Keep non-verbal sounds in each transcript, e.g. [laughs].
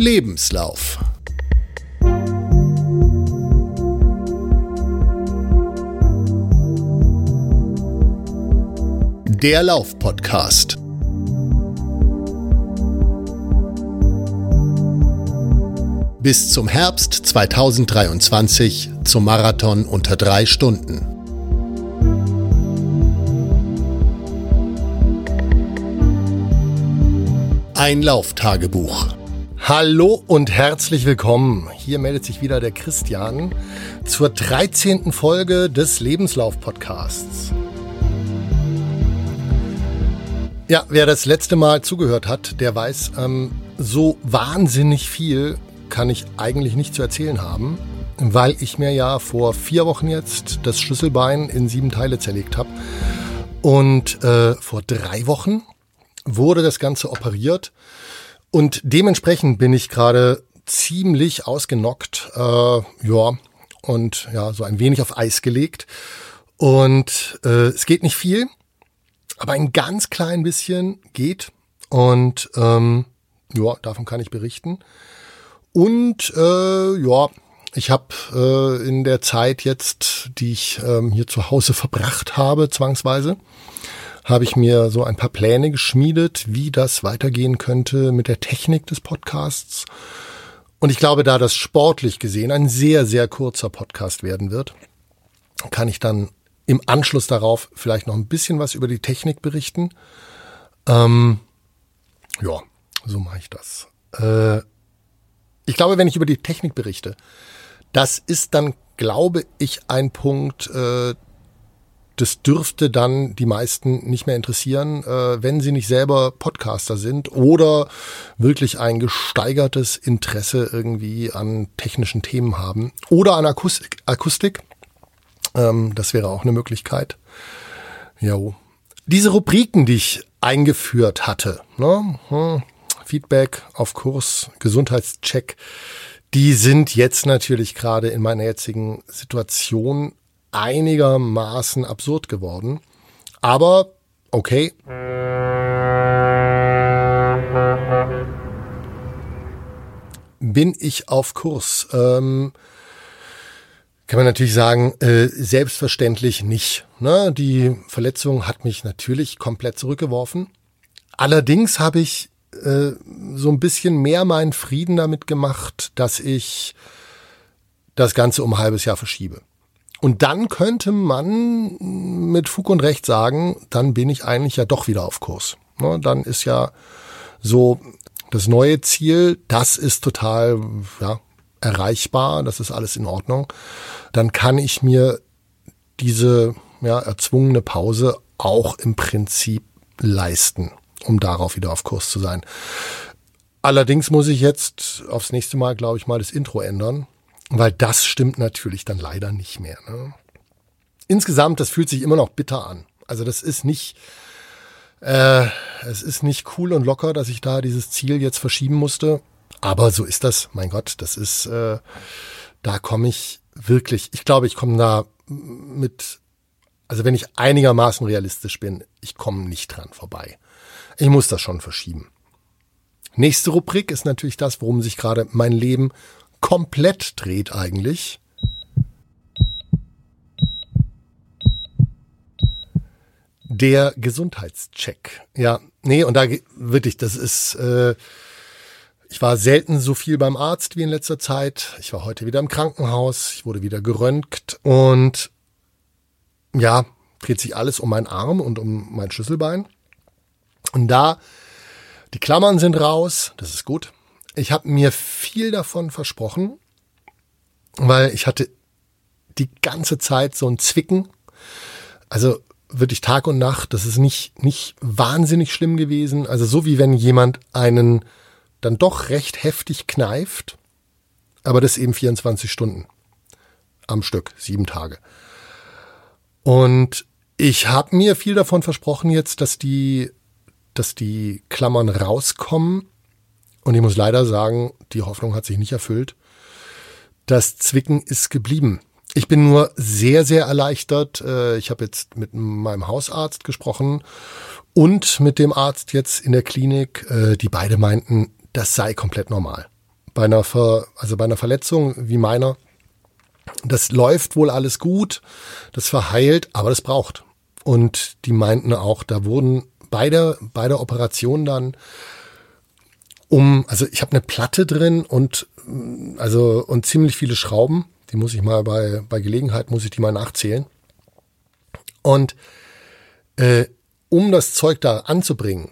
Lebenslauf. Der Lauf-Podcast. Bis zum Herbst 2023 zum Marathon unter drei Stunden. Ein Lauftagebuch. Hallo und herzlich willkommen. Hier meldet sich wieder der Christian zur 13. Folge des Lebenslauf-Podcasts. Ja, wer das letzte Mal zugehört hat, der weiß, ähm, so wahnsinnig viel kann ich eigentlich nicht zu erzählen haben, weil ich mir ja vor vier Wochen jetzt das Schlüsselbein in sieben Teile zerlegt habe. Und äh, vor drei Wochen wurde das Ganze operiert und dementsprechend bin ich gerade ziemlich ausgenockt, äh, ja, und ja, so ein wenig auf Eis gelegt. Und äh, es geht nicht viel, aber ein ganz klein bisschen geht. Und ähm, ja, davon kann ich berichten. Und äh, ja, ich habe äh, in der Zeit jetzt, die ich ähm, hier zu Hause verbracht habe, zwangsweise, habe ich mir so ein paar Pläne geschmiedet, wie das weitergehen könnte mit der Technik des Podcasts. Und ich glaube, da das sportlich gesehen ein sehr, sehr kurzer Podcast werden wird, kann ich dann im Anschluss darauf vielleicht noch ein bisschen was über die Technik berichten. Ähm, ja, so mache ich das. Äh, ich glaube, wenn ich über die Technik berichte, das ist dann, glaube ich, ein Punkt, äh, das dürfte dann die meisten nicht mehr interessieren, äh, wenn sie nicht selber Podcaster sind oder wirklich ein gesteigertes Interesse irgendwie an technischen Themen haben oder an Akustik. Akustik. Ähm, das wäre auch eine Möglichkeit. Jo. Diese Rubriken, die ich eingeführt hatte, ne? Hm, Feedback auf Kurs, Gesundheitscheck, die sind jetzt natürlich gerade in meiner jetzigen Situation einigermaßen absurd geworden. Aber okay. Bin ich auf Kurs? Ähm, kann man natürlich sagen, äh, selbstverständlich nicht. Ne? Die Verletzung hat mich natürlich komplett zurückgeworfen. Allerdings habe ich äh, so ein bisschen mehr meinen Frieden damit gemacht, dass ich das Ganze um ein halbes Jahr verschiebe. Und dann könnte man mit Fug und Recht sagen, dann bin ich eigentlich ja doch wieder auf Kurs. Ne, dann ist ja so das neue Ziel, das ist total ja, erreichbar, das ist alles in Ordnung. Dann kann ich mir diese ja, erzwungene Pause auch im Prinzip leisten, um darauf wieder auf Kurs zu sein. Allerdings muss ich jetzt aufs nächste Mal, glaube ich, mal das Intro ändern weil das stimmt natürlich dann leider nicht mehr. Ne? Insgesamt, das fühlt sich immer noch bitter an. Also das ist nicht, äh, es ist nicht cool und locker, dass ich da dieses Ziel jetzt verschieben musste. Aber so ist das. Mein Gott, das ist, äh, da komme ich wirklich, ich glaube, ich komme da mit, also wenn ich einigermaßen realistisch bin, ich komme nicht dran vorbei. Ich muss das schon verschieben. Nächste Rubrik ist natürlich das, worum sich gerade mein Leben komplett dreht eigentlich. Der Gesundheitscheck. Ja, nee, und da wirklich, das ist, äh, ich war selten so viel beim Arzt wie in letzter Zeit. Ich war heute wieder im Krankenhaus, ich wurde wieder geröntgt und ja, dreht sich alles um meinen Arm und um mein Schlüsselbein. Und da, die Klammern sind raus, das ist gut ich habe mir viel davon versprochen, weil ich hatte die ganze Zeit so ein Zwicken. Also wirklich Tag und Nacht, das ist nicht, nicht wahnsinnig schlimm gewesen. Also so wie wenn jemand einen dann doch recht heftig kneift, aber das eben 24 Stunden am Stück, sieben Tage. Und ich habe mir viel davon versprochen jetzt, dass die, dass die Klammern rauskommen und ich muss leider sagen, die Hoffnung hat sich nicht erfüllt. Das Zwicken ist geblieben. Ich bin nur sehr, sehr erleichtert. Äh, ich habe jetzt mit meinem Hausarzt gesprochen und mit dem Arzt jetzt in der Klinik. Äh, die beide meinten, das sei komplett normal. bei einer, Ver, also bei einer Verletzung wie meiner. Das läuft wohl alles gut, das verheilt, aber das braucht. Und die meinten auch, da wurden bei der, bei der Operation dann um, also ich habe eine Platte drin und also und ziemlich viele Schrauben. Die muss ich mal bei, bei Gelegenheit, muss ich die mal nachzählen. Und äh, um das Zeug da anzubringen,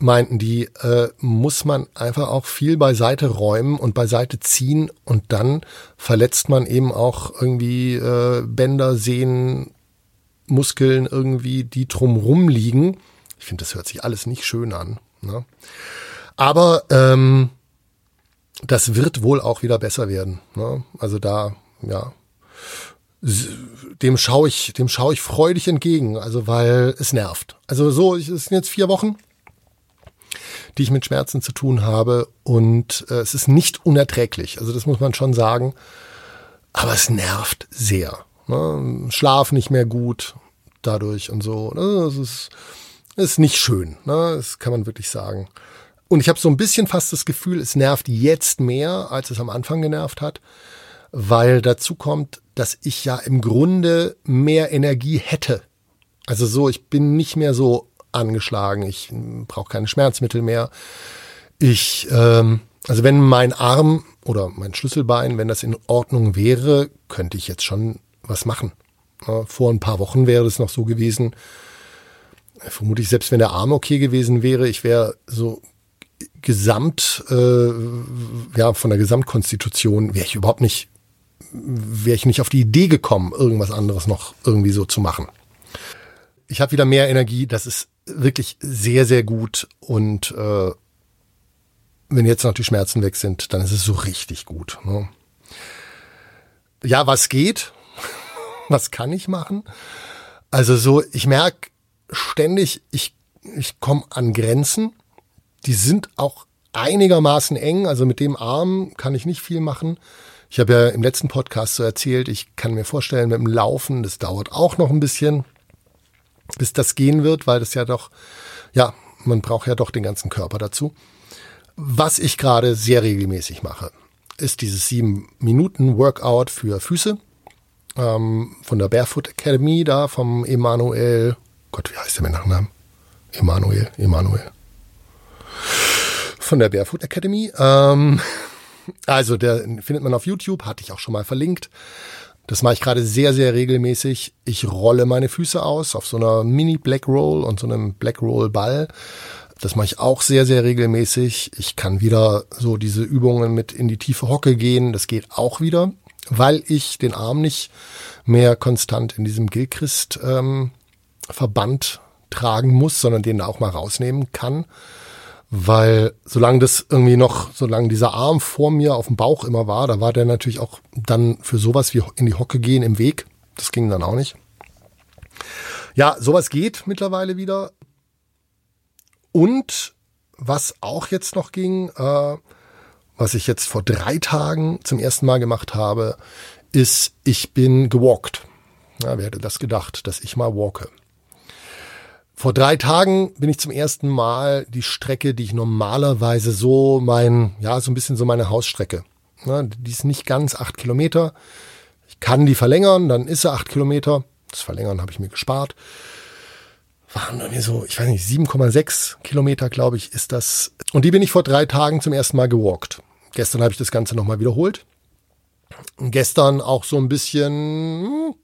meinten die, äh, muss man einfach auch viel beiseite räumen und beiseite ziehen und dann verletzt man eben auch irgendwie äh, Bänder, Sehnen, Muskeln irgendwie, die drumrum liegen. Ich finde, das hört sich alles nicht schön an. Ne? Aber ähm, das wird wohl auch wieder besser werden. Ne? Also da, ja, dem schaue ich, dem schaue ich freudig entgegen, also weil es nervt. Also so, es sind jetzt vier Wochen, die ich mit Schmerzen zu tun habe und äh, es ist nicht unerträglich. Also das muss man schon sagen. Aber es nervt sehr. Ne? Schlaf nicht mehr gut dadurch und so. Ne? Das ist, das ist nicht schön. Ne? Das kann man wirklich sagen. Und ich habe so ein bisschen fast das Gefühl, es nervt jetzt mehr, als es am Anfang genervt hat, weil dazu kommt, dass ich ja im Grunde mehr Energie hätte. Also so, ich bin nicht mehr so angeschlagen, ich brauche keine Schmerzmittel mehr. Ich, ähm, also wenn mein Arm oder mein Schlüsselbein, wenn das in Ordnung wäre, könnte ich jetzt schon was machen. Vor ein paar Wochen wäre es noch so gewesen, vermutlich selbst wenn der Arm okay gewesen wäre, ich wäre so Gesamt, äh, ja, von der Gesamtkonstitution wäre ich überhaupt nicht, wäre ich nicht auf die Idee gekommen, irgendwas anderes noch irgendwie so zu machen. Ich habe wieder mehr Energie, das ist wirklich sehr, sehr gut und äh, wenn jetzt noch die Schmerzen weg sind, dann ist es so richtig gut. Ne? Ja, was geht? [laughs] was kann ich machen? Also so, ich merke ständig, ich, ich komme an Grenzen die sind auch einigermaßen eng. Also mit dem Arm kann ich nicht viel machen. Ich habe ja im letzten Podcast so erzählt, ich kann mir vorstellen, mit dem Laufen, das dauert auch noch ein bisschen, bis das gehen wird, weil das ja doch, ja, man braucht ja doch den ganzen Körper dazu. Was ich gerade sehr regelmäßig mache, ist dieses sieben Minuten Workout für Füße ähm, von der Barefoot Academy da vom Emanuel. Gott, wie heißt der mit Nachnamen? Emanuel, Emanuel von der Barefoot Academy. Ähm, [laughs] also der findet man auf YouTube, hatte ich auch schon mal verlinkt. Das mache ich gerade sehr, sehr regelmäßig. Ich rolle meine Füße aus auf so einer Mini Black Roll und so einem Black Roll Ball. Das mache ich auch sehr, sehr regelmäßig. Ich kann wieder so diese Übungen mit in die tiefe Hocke gehen. Das geht auch wieder, weil ich den Arm nicht mehr konstant in diesem Gilchrist ähm, tragen muss, sondern den auch mal rausnehmen kann weil solange das irgendwie noch, solange dieser Arm vor mir auf dem Bauch immer war, da war der natürlich auch dann für sowas wie in die Hocke gehen im Weg. Das ging dann auch nicht. Ja, sowas geht mittlerweile wieder. Und was auch jetzt noch ging, äh, was ich jetzt vor drei Tagen zum ersten Mal gemacht habe, ist, ich bin gewalkt. Ja, wer hätte das gedacht, dass ich mal walke? Vor drei Tagen bin ich zum ersten Mal die Strecke, die ich normalerweise so mein, ja, so ein bisschen so meine Hausstrecke. Ja, die ist nicht ganz acht Kilometer. Ich kann die verlängern, dann ist sie acht Kilometer. Das Verlängern habe ich mir gespart. Waren irgendwie so, ich weiß nicht, 7,6 Kilometer, glaube ich, ist das. Und die bin ich vor drei Tagen zum ersten Mal gewalkt. Gestern habe ich das Ganze nochmal wiederholt. Gestern auch so ein bisschen,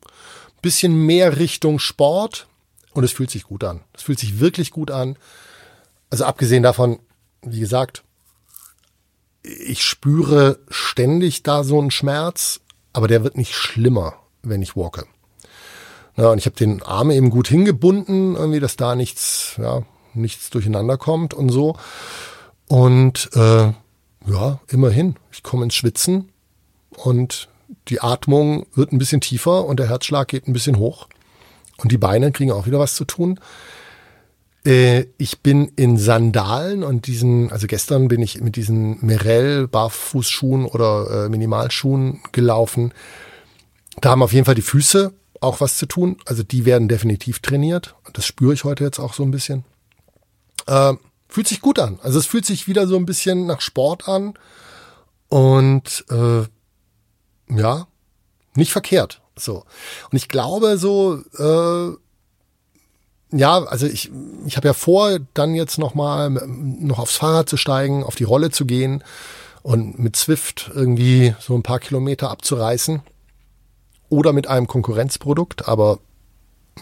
bisschen mehr Richtung Sport und es fühlt sich gut an. Es fühlt sich wirklich gut an. Also abgesehen davon, wie gesagt, ich spüre ständig da so einen Schmerz, aber der wird nicht schlimmer, wenn ich walke. Ja, und ich habe den Arm eben gut hingebunden, irgendwie, dass da nichts, ja, nichts durcheinander kommt und so. Und äh, ja, immerhin, ich komme ins Schwitzen und die Atmung wird ein bisschen tiefer und der Herzschlag geht ein bisschen hoch. Und die Beine kriegen auch wieder was zu tun. Äh, ich bin in Sandalen und diesen, also gestern bin ich mit diesen Merell Barfußschuhen oder äh, Minimalschuhen gelaufen. Da haben auf jeden Fall die Füße auch was zu tun. Also die werden definitiv trainiert. Das spüre ich heute jetzt auch so ein bisschen. Äh, fühlt sich gut an. Also es fühlt sich wieder so ein bisschen nach Sport an. Und äh, ja, nicht verkehrt. So. Und ich glaube so, äh, ja, also ich, ich habe ja vor, dann jetzt nochmal noch aufs Fahrrad zu steigen, auf die Rolle zu gehen und mit Swift irgendwie so ein paar Kilometer abzureißen. Oder mit einem Konkurrenzprodukt, aber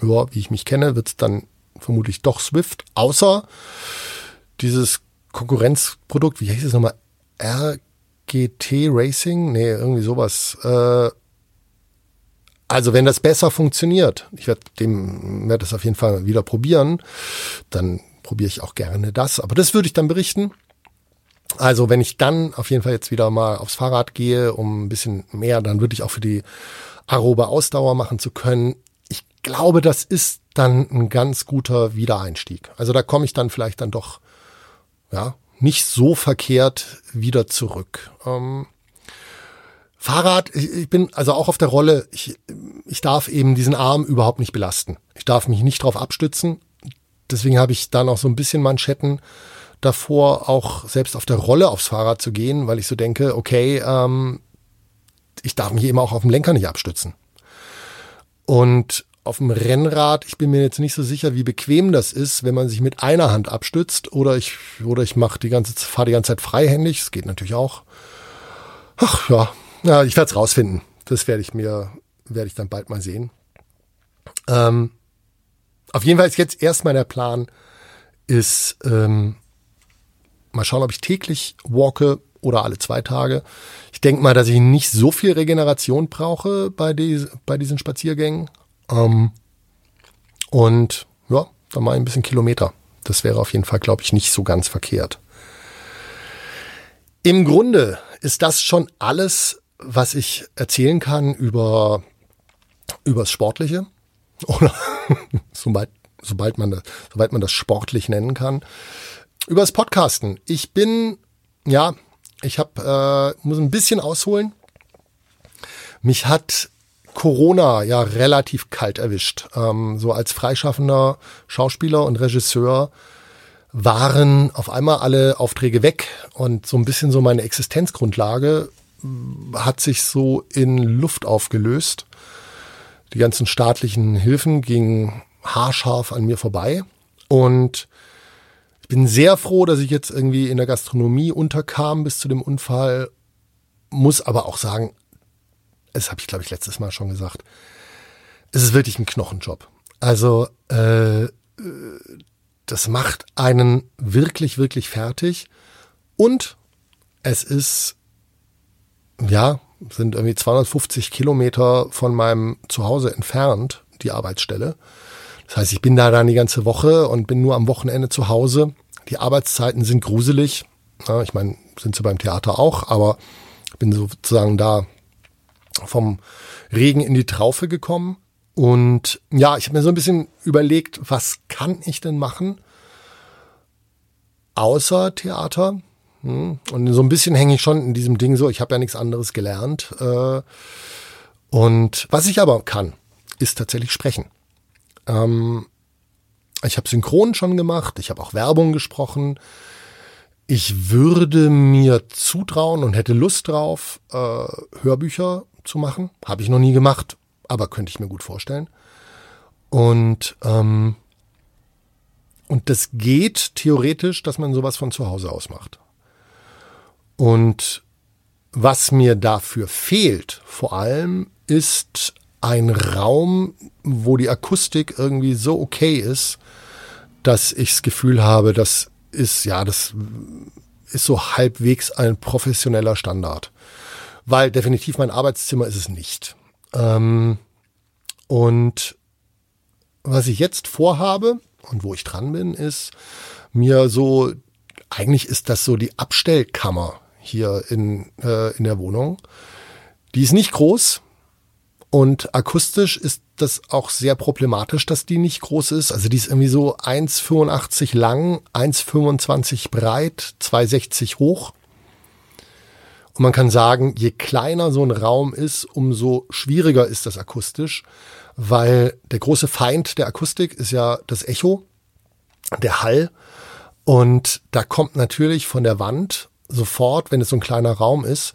ja, wie ich mich kenne, wird es dann vermutlich doch Swift, außer dieses Konkurrenzprodukt, wie heißt es nochmal? RGT Racing? Nee, irgendwie sowas. Äh, also wenn das besser funktioniert, ich werde dem werde das auf jeden Fall wieder probieren, dann probiere ich auch gerne das. Aber das würde ich dann berichten. Also wenn ich dann auf jeden Fall jetzt wieder mal aufs Fahrrad gehe, um ein bisschen mehr, dann würde ich auch für die aerobe Ausdauer machen zu können. Ich glaube, das ist dann ein ganz guter Wiedereinstieg. Also da komme ich dann vielleicht dann doch ja nicht so verkehrt wieder zurück. Ähm, Fahrrad, ich, ich bin also auch auf der Rolle, ich, ich darf eben diesen Arm überhaupt nicht belasten. Ich darf mich nicht drauf abstützen. Deswegen habe ich da noch so ein bisschen Manschetten davor, auch selbst auf der Rolle aufs Fahrrad zu gehen, weil ich so denke, okay, ähm, ich darf mich eben auch auf dem Lenker nicht abstützen. Und auf dem Rennrad, ich bin mir jetzt nicht so sicher, wie bequem das ist, wenn man sich mit einer Hand abstützt oder ich oder ich mache die ganze fahre die ganze Zeit freihändig, das geht natürlich auch. Ach ja, ja, ich werde es rausfinden. Das werde ich mir, werde ich dann bald mal sehen. Ähm, auf jeden Fall ist jetzt erstmal der Plan, ist ähm, mal schauen, ob ich täglich walke oder alle zwei Tage. Ich denke mal, dass ich nicht so viel Regeneration brauche bei, die, bei diesen Spaziergängen. Ähm, und ja, dann mal ein bisschen Kilometer. Das wäre auf jeden Fall, glaube ich, nicht so ganz verkehrt. Im Grunde ist das schon alles, was ich erzählen kann über übers Sportliche [laughs] oder sobald, sobald man das, sobald man das sportlich nennen kann, übers Podcasten. Ich bin ja, ich habe äh, muss ein bisschen ausholen. Mich hat Corona ja relativ kalt erwischt. Ähm, so als freischaffender Schauspieler und Regisseur waren auf einmal alle Aufträge weg und so ein bisschen so meine Existenzgrundlage hat sich so in Luft aufgelöst. Die ganzen staatlichen Hilfen gingen haarscharf an mir vorbei. Und ich bin sehr froh, dass ich jetzt irgendwie in der Gastronomie unterkam bis zu dem Unfall. Muss aber auch sagen, das habe ich glaube ich letztes Mal schon gesagt, es ist wirklich ein Knochenjob. Also äh, das macht einen wirklich, wirklich fertig. Und es ist ja, sind irgendwie 250 Kilometer von meinem Zuhause entfernt, die Arbeitsstelle. Das heißt, ich bin da dann die ganze Woche und bin nur am Wochenende zu Hause. Die Arbeitszeiten sind gruselig. Ja, ich meine, sind sie beim Theater auch, aber bin sozusagen da vom Regen in die Traufe gekommen. Und ja, ich habe mir so ein bisschen überlegt, was kann ich denn machen außer Theater? Hm. Und so ein bisschen hänge ich schon in diesem Ding so, ich habe ja nichts anderes gelernt. Äh, und was ich aber kann, ist tatsächlich sprechen. Ähm, ich habe Synchron schon gemacht, ich habe auch Werbung gesprochen. Ich würde mir zutrauen und hätte Lust drauf, äh, Hörbücher zu machen. Habe ich noch nie gemacht, aber könnte ich mir gut vorstellen. Und ähm, und das geht theoretisch, dass man sowas von zu Hause aus macht. Und was mir dafür fehlt, vor allem, ist ein Raum, wo die Akustik irgendwie so okay ist, dass ich das Gefühl habe, das ist, ja, das ist so halbwegs ein professioneller Standard. Weil definitiv mein Arbeitszimmer ist es nicht. Ähm, und was ich jetzt vorhabe und wo ich dran bin, ist mir so, eigentlich ist das so die Abstellkammer hier in, äh, in der Wohnung. Die ist nicht groß und akustisch ist das auch sehr problematisch, dass die nicht groß ist. Also die ist irgendwie so 1,85 lang, 1,25 breit, 2,60 hoch. Und man kann sagen, je kleiner so ein Raum ist, umso schwieriger ist das akustisch, weil der große Feind der Akustik ist ja das Echo, der Hall. Und da kommt natürlich von der Wand sofort, wenn es so ein kleiner Raum ist,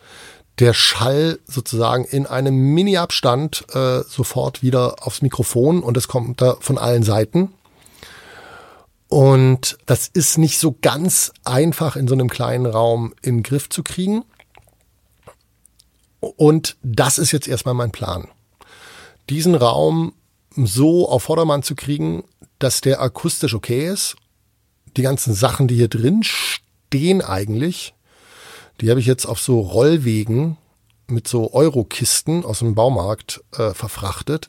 der Schall sozusagen in einem Mini-Abstand äh, sofort wieder aufs Mikrofon und es kommt da von allen Seiten. Und das ist nicht so ganz einfach in so einem kleinen Raum in den Griff zu kriegen. Und das ist jetzt erstmal mein Plan. Diesen Raum so auf Vordermann zu kriegen, dass der akustisch okay ist. Die ganzen Sachen, die hier drin stehen eigentlich, die habe ich jetzt auf so Rollwegen mit so Eurokisten aus dem Baumarkt äh, verfrachtet.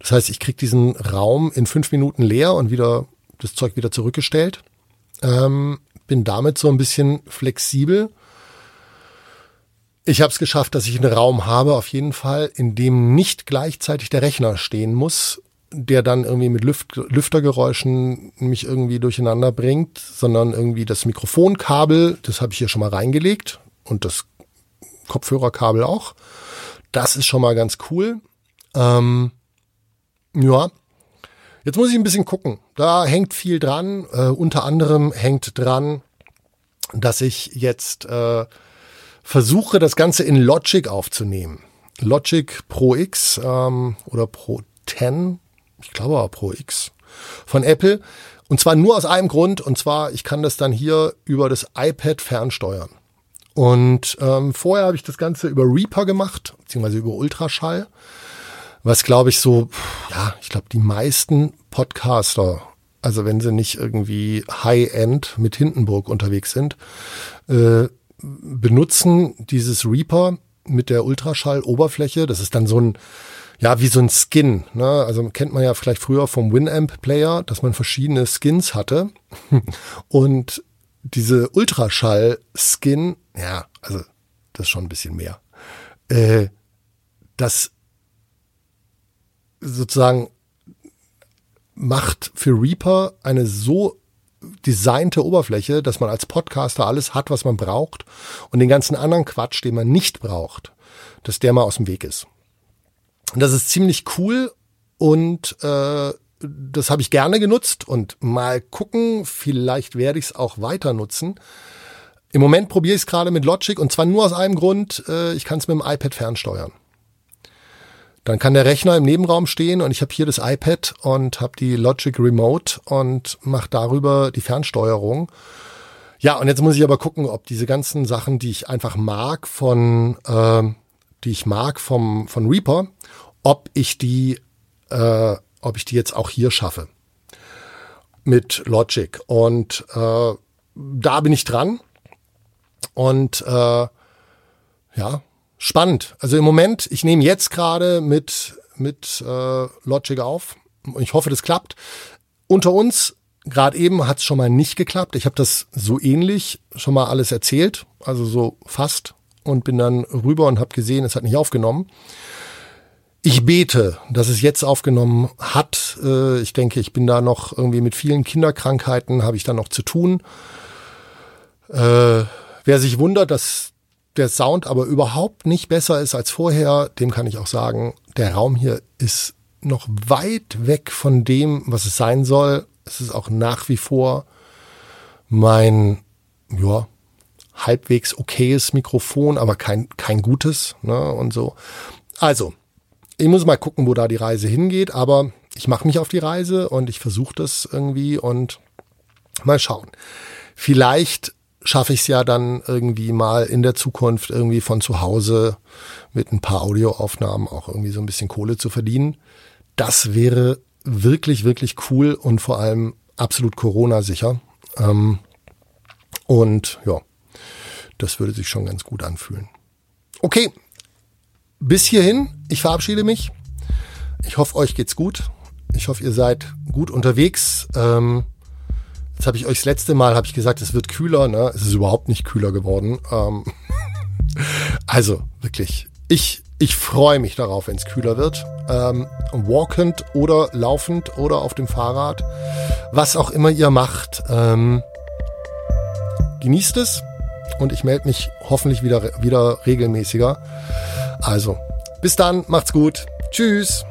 Das heißt, ich kriege diesen Raum in fünf Minuten leer und wieder das Zeug wieder zurückgestellt. Ähm, bin damit so ein bisschen flexibel. Ich habe es geschafft, dass ich einen Raum habe, auf jeden Fall, in dem nicht gleichzeitig der Rechner stehen muss, der dann irgendwie mit Lüft Lüftergeräuschen mich irgendwie durcheinander bringt, sondern irgendwie das Mikrofonkabel, das habe ich hier schon mal reingelegt und das Kopfhörerkabel auch. Das ist schon mal ganz cool. Ähm, ja, jetzt muss ich ein bisschen gucken. Da hängt viel dran. Äh, unter anderem hängt dran, dass ich jetzt äh, versuche, das Ganze in Logic aufzunehmen. Logic Pro X ähm, oder Pro 10, ich glaube Pro X von Apple. Und zwar nur aus einem Grund, und zwar, ich kann das dann hier über das iPad fernsteuern. Und ähm, vorher habe ich das Ganze über Reaper gemacht, beziehungsweise über Ultraschall, was glaube ich so, ja, ich glaube die meisten Podcaster, also wenn sie nicht irgendwie High-End mit Hindenburg unterwegs sind, äh, benutzen dieses Reaper mit der Ultraschall-Oberfläche. Das ist dann so ein, ja, wie so ein Skin. Ne? Also kennt man ja vielleicht früher vom Winamp-Player, dass man verschiedene Skins hatte. [laughs] Und diese Ultraschall-Skin, ja, also das ist schon ein bisschen mehr. Äh, das sozusagen macht für Reaper eine so designte Oberfläche, dass man als Podcaster alles hat, was man braucht und den ganzen anderen Quatsch, den man nicht braucht, dass der mal aus dem Weg ist. Und das ist ziemlich cool und äh, das habe ich gerne genutzt und mal gucken, vielleicht werde ich es auch weiter nutzen. Im Moment probiere ich es gerade mit Logic und zwar nur aus einem Grund, äh, ich kann es mit dem iPad fernsteuern. Dann kann der Rechner im Nebenraum stehen und ich habe hier das iPad und habe die Logic Remote und mache darüber die Fernsteuerung. Ja, und jetzt muss ich aber gucken, ob diese ganzen Sachen, die ich einfach mag von, äh, die ich mag vom von Reaper, ob ich die äh, ob ich die jetzt auch hier schaffe mit Logic. Und äh, da bin ich dran. Und äh, ja, spannend. Also im Moment, ich nehme jetzt gerade mit, mit äh, Logic auf. Ich hoffe, das klappt. Unter uns, gerade eben hat es schon mal nicht geklappt. Ich habe das so ähnlich schon mal alles erzählt, also so fast, und bin dann rüber und habe gesehen, es hat nicht aufgenommen. Ich bete, dass es jetzt aufgenommen hat. Äh, ich denke, ich bin da noch irgendwie mit vielen Kinderkrankheiten, habe ich da noch zu tun. Äh, wer sich wundert, dass der Sound aber überhaupt nicht besser ist als vorher, dem kann ich auch sagen, der Raum hier ist noch weit weg von dem, was es sein soll. Es ist auch nach wie vor mein, ja, halbwegs okayes Mikrofon, aber kein, kein gutes, ne, und so. Also, ich muss mal gucken, wo da die Reise hingeht, aber ich mache mich auf die Reise und ich versuche das irgendwie und mal schauen. Vielleicht schaffe ich es ja dann irgendwie mal in der Zukunft irgendwie von zu Hause mit ein paar Audioaufnahmen auch irgendwie so ein bisschen Kohle zu verdienen. Das wäre wirklich, wirklich cool und vor allem absolut Corona-sicher. Ähm, und ja, das würde sich schon ganz gut anfühlen. Okay, bis hierhin, ich verabschiede mich. Ich hoffe, euch geht's gut. Ich hoffe, ihr seid gut unterwegs. Ähm, jetzt habe ich euch das letzte Mal ich gesagt, es wird kühler. Ne? Es ist überhaupt nicht kühler geworden. Ähm, [laughs] also wirklich, ich ich freue mich darauf, wenn es kühler wird. Ähm, walkend oder laufend oder auf dem Fahrrad, was auch immer ihr macht. Ähm, genießt es und ich melde mich hoffentlich wieder wieder regelmäßiger. Also, bis dann, macht's gut. Tschüss.